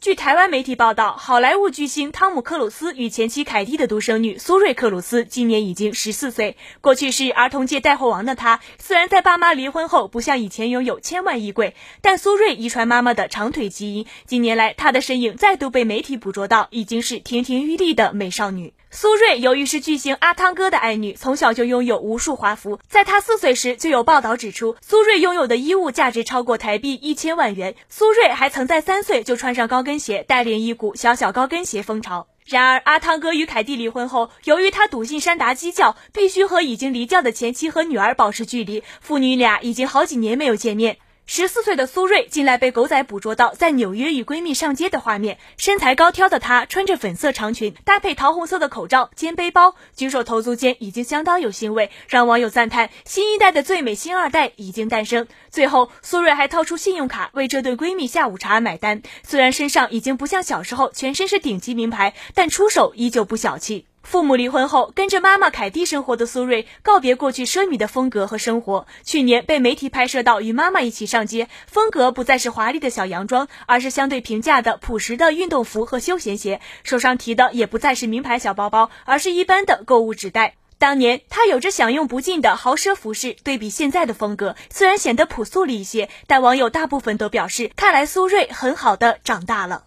据台湾媒体报道，好莱坞巨星汤姆·克鲁斯与前妻凯蒂的独生女苏瑞·克鲁斯今年已经十四岁。过去是儿童界带货王的他，虽然在爸妈离婚后不像以前拥有千万衣柜，但苏瑞遗传妈妈的长腿基因。近年来，她的身影再度被媒体捕捉到，已经是亭亭玉立的美少女。苏芮由于是巨星阿汤哥的爱女，从小就拥有无数华服。在她四岁时，就有报道指出，苏芮拥有的衣物价值超过台币一千万元。苏芮还曾在三岁就穿上高跟跟鞋，带领一股小小高跟鞋风潮。然而，阿汤哥与凯蒂离婚后，由于他笃信山达基教，必须和已经离教的前妻和女儿保持距离，父女俩已经好几年没有见面。十四岁的苏芮近来被狗仔捕捉到在纽约与闺蜜上街的画面，身材高挑的她穿着粉色长裙，搭配桃红色的口罩，肩背包，举手投足间已经相当有腥味，让网友赞叹新一代的最美新二代已经诞生。最后，苏芮还掏出信用卡为这对闺蜜下午茶买单，虽然身上已经不像小时候全身是顶级名牌，但出手依旧不小气。父母离婚后，跟着妈妈凯蒂生活的苏芮告别过去奢靡的风格和生活。去年被媒体拍摄到与妈妈一起上街，风格不再是华丽的小洋装，而是相对平价的朴实的运动服和休闲鞋。手上提的也不再是名牌小包包，而是一般的购物纸袋。当年她有着享用不尽的豪奢服饰，对比现在的风格，虽然显得朴素了一些，但网友大部分都表示，看来苏芮很好的长大了。